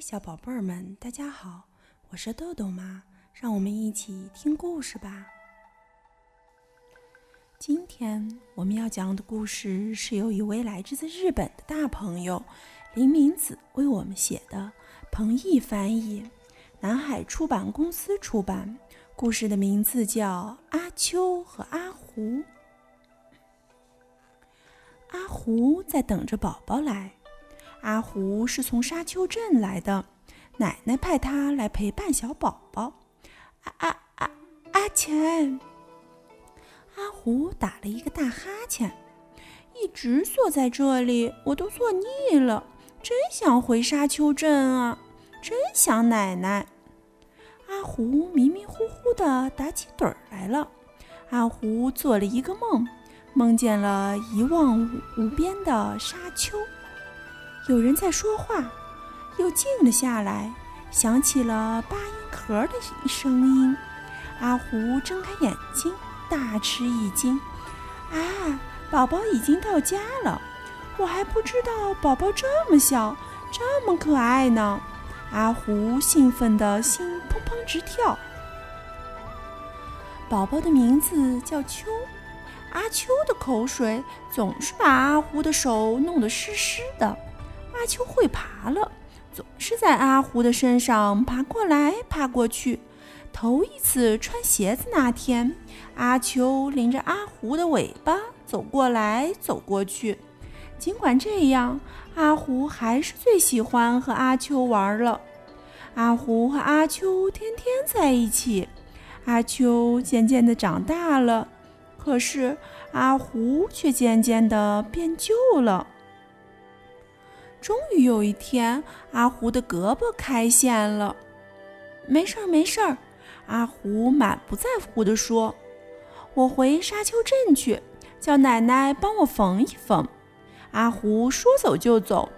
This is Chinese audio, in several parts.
小宝贝儿们，大家好，我是豆豆妈，让我们一起听故事吧。今天我们要讲的故事是由一位来自日本的大朋友林明子为我们写的，彭毅翻译，南海出版公司出版。故事的名字叫《阿秋和阿胡》。阿胡在等着宝宝来。阿胡是从沙丘镇来的，奶奶派他来陪伴小宝宝。啊啊啊！阿钱，阿胡打了一个大哈欠，一直坐在这里，我都坐腻了，真想回沙丘镇啊，真想奶奶。阿胡迷迷糊糊的打起盹儿来了。阿胡做了一个梦，梦见了一望无边的沙丘。有人在说话，又静了下来，响起了八音盒的声音。阿胡睁开眼睛，大吃一惊：“啊，宝宝已经到家了！我还不知道宝宝这么小，这么可爱呢！”阿胡兴奋的心砰砰直跳。宝宝的名字叫秋，阿秋的口水总是把阿胡的手弄得湿湿的。阿秋会爬了，总是在阿胡的身上爬过来爬过去。头一次穿鞋子那天，阿秋拎着阿胡的尾巴走过来走过去。尽管这样，阿胡还是最喜欢和阿秋玩了。阿胡和阿秋天天在一起。阿秋渐渐地长大了，可是阿胡却渐渐地变旧了。终于有一天，阿胡的胳膊开线了。没事儿，没事儿，阿胡满不在乎地说：“我回沙丘镇去，叫奶奶帮我缝一缝。”阿胡说走就走，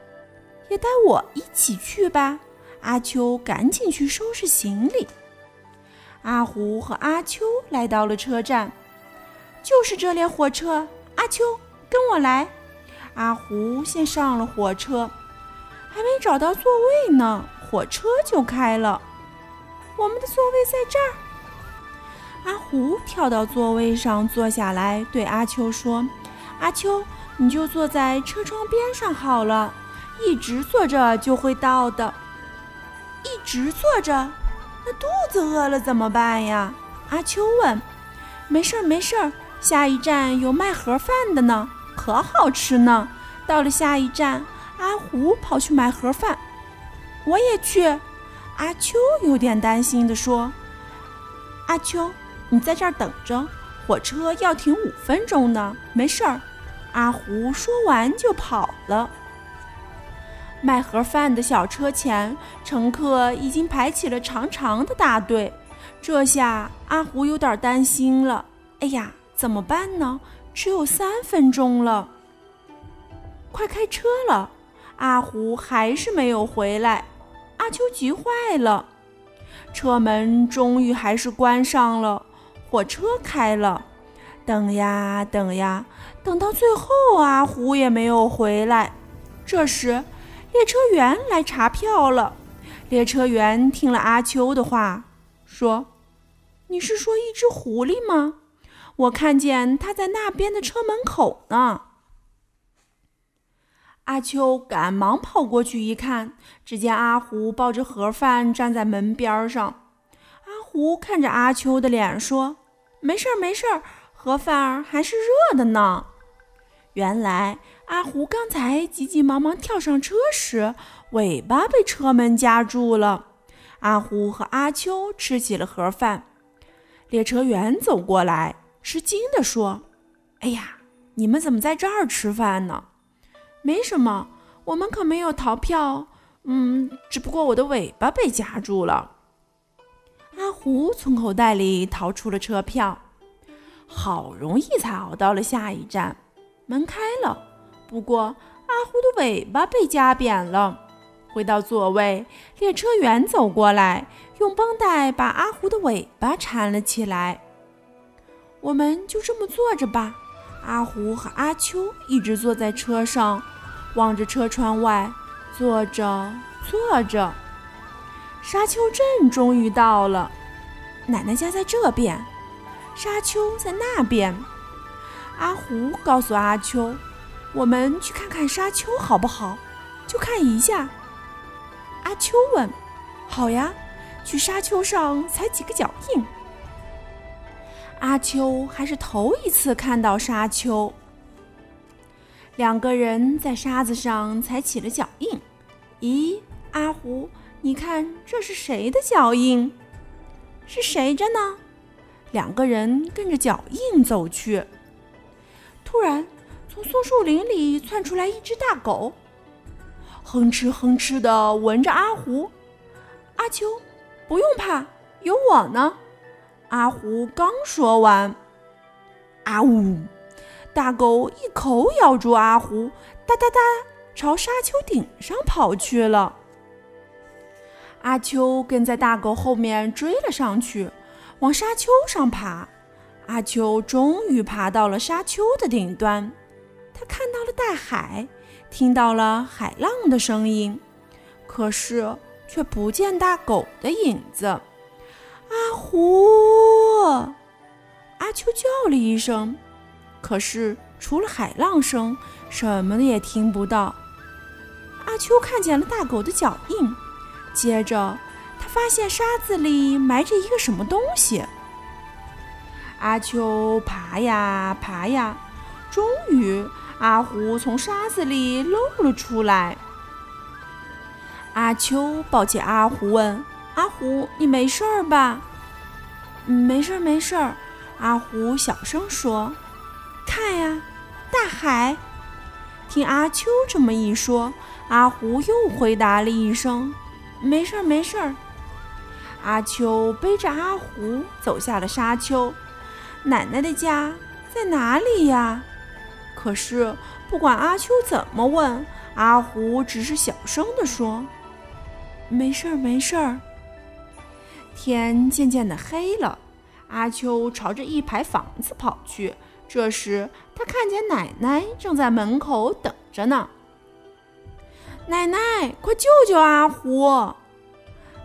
也带我一起去吧。阿秋赶紧去收拾行李。阿胡和阿秋来到了车站，就是这列火车。阿秋，跟我来。阿胡先上了火车，还没找到座位呢，火车就开了。我们的座位在这儿。阿胡跳到座位上坐下来，对阿秋说：“阿秋，你就坐在车窗边上好了，一直坐着就会到的。一直坐着，那肚子饿了怎么办呀？”阿秋问。“没事儿，没事儿，下一站有卖盒饭的呢。”可好吃呢！到了下一站，阿胡跑去买盒饭，我也去。阿秋有点担心地说：“阿秋，你在这儿等着，火车要停五分钟呢。”没事儿。阿胡说完就跑了。卖盒饭的小车前，乘客已经排起了长长的大队。这下阿胡有点担心了。哎呀，怎么办呢？只有三分钟了，快开车了！阿胡还是没有回来，阿秋急坏了。车门终于还是关上了，火车开了。等呀等呀，等到最后，阿胡也没有回来。这时，列车员来查票了。列车员听了阿秋的话，说：“你是说一只狐狸吗？”我看见他在那边的车门口呢。阿秋赶忙跑过去一看，只见阿胡抱着盒饭站在门边上。阿胡看着阿秋的脸说：“没事儿，没事儿，盒饭还是热的呢。”原来阿胡刚才急急忙忙跳上车时，尾巴被车门夹住了。阿胡和阿秋吃起了盒饭。列车员走过来。吃惊地说：“哎呀，你们怎么在这儿吃饭呢？没什么，我们可没有逃票。嗯，只不过我的尾巴被夹住了。”阿胡从口袋里掏出了车票，好容易才熬到了下一站。门开了，不过阿胡的尾巴被夹扁了。回到座位，列车员走过来，用绷带把阿胡的尾巴缠了起来。我们就这么坐着吧。阿胡和阿秋一直坐在车上，望着车窗外，坐着坐着。沙丘镇终于到了。奶奶家在这边，沙丘在那边。阿胡告诉阿秋：“我们去看看沙丘好不好？就看一下。”阿秋问：“好呀，去沙丘上踩几个脚印。”阿秋还是头一次看到沙丘。两个人在沙子上踩起了脚印。咦，阿胡，你看这是谁的脚印？是谁着呢？两个人跟着脚印走去。突然，从松树林里窜出来一只大狗，哼哧哼哧地闻着阿胡。阿秋，不用怕，有我呢。阿胡刚说完，啊呜！大狗一口咬住阿胡，哒哒哒，朝沙丘顶上跑去了。阿秋跟在大狗后面追了上去，往沙丘上爬。阿秋终于爬到了沙丘的顶端，他看到了大海，听到了海浪的声音，可是却不见大狗的影子。阿胡，阿秋叫了一声，可是除了海浪声，什么也听不到。阿秋看见了大狗的脚印，接着他发现沙子里埋着一个什么东西。阿秋爬呀爬呀，终于阿胡从沙子里露了出来。阿秋抱起阿胡问：“阿胡，你没事儿吧？”“没事儿，没事儿。”阿胡小声说。“看呀，大海。”听阿秋这么一说，阿胡又回答了一声：“没事儿，没事儿。”阿秋背着阿胡走下了沙丘。奶奶的家在哪里呀？可是不管阿秋怎么问，阿胡只是小声地说：“没事儿，没事儿。”天渐渐的黑了，阿秋朝着一排房子跑去。这时他看见奶奶正在门口等着呢。奶奶，快救救阿胡！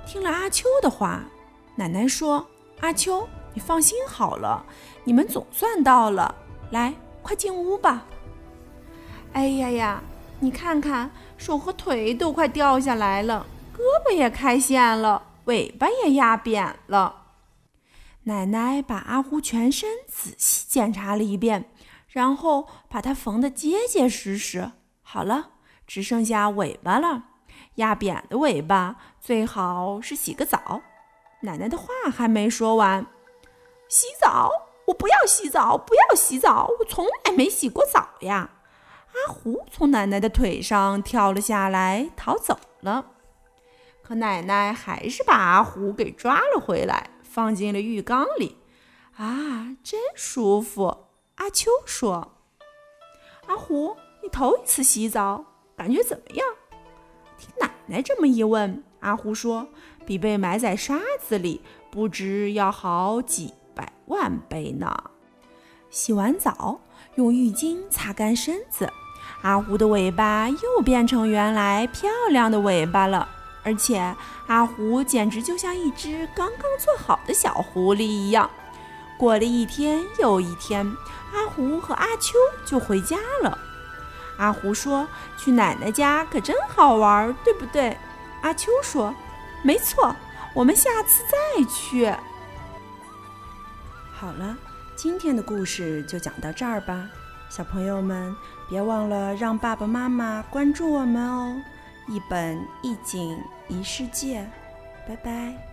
听了阿秋的话，奶奶说：“阿秋。”你放心好了，你们总算到了，来，快进屋吧。哎呀呀，你看看，手和腿都快掉下来了，胳膊也开线了，尾巴也压扁了。奶奶把阿胡全身仔细检查了一遍，然后把它缝得结结实实。好了，只剩下尾巴了，压扁的尾巴最好是洗个澡。奶奶的话还没说完。洗澡？我不要洗澡，不要洗澡！我从来没洗过澡呀！阿胡从奶奶的腿上跳了下来，逃走了。可奶奶还是把阿虎给抓了回来，放进了浴缸里。啊，真舒服！阿秋说：“阿虎，你头一次洗澡，感觉怎么样？”听奶奶这么一问，阿虎说：“比被埋在沙子里不知要好几。”百万倍呢！洗完澡，用浴巾擦干身子，阿虎的尾巴又变成原来漂亮的尾巴了。而且阿胡简直就像一只刚刚做好的小狐狸一样。过了一天又一天，阿胡和阿秋就回家了。阿胡说：“去奶奶家可真好玩，对不对？”阿秋说：“没错，我们下次再去。”好了，今天的故事就讲到这儿吧，小朋友们别忘了让爸爸妈妈关注我们哦！一本一景一世界，拜拜。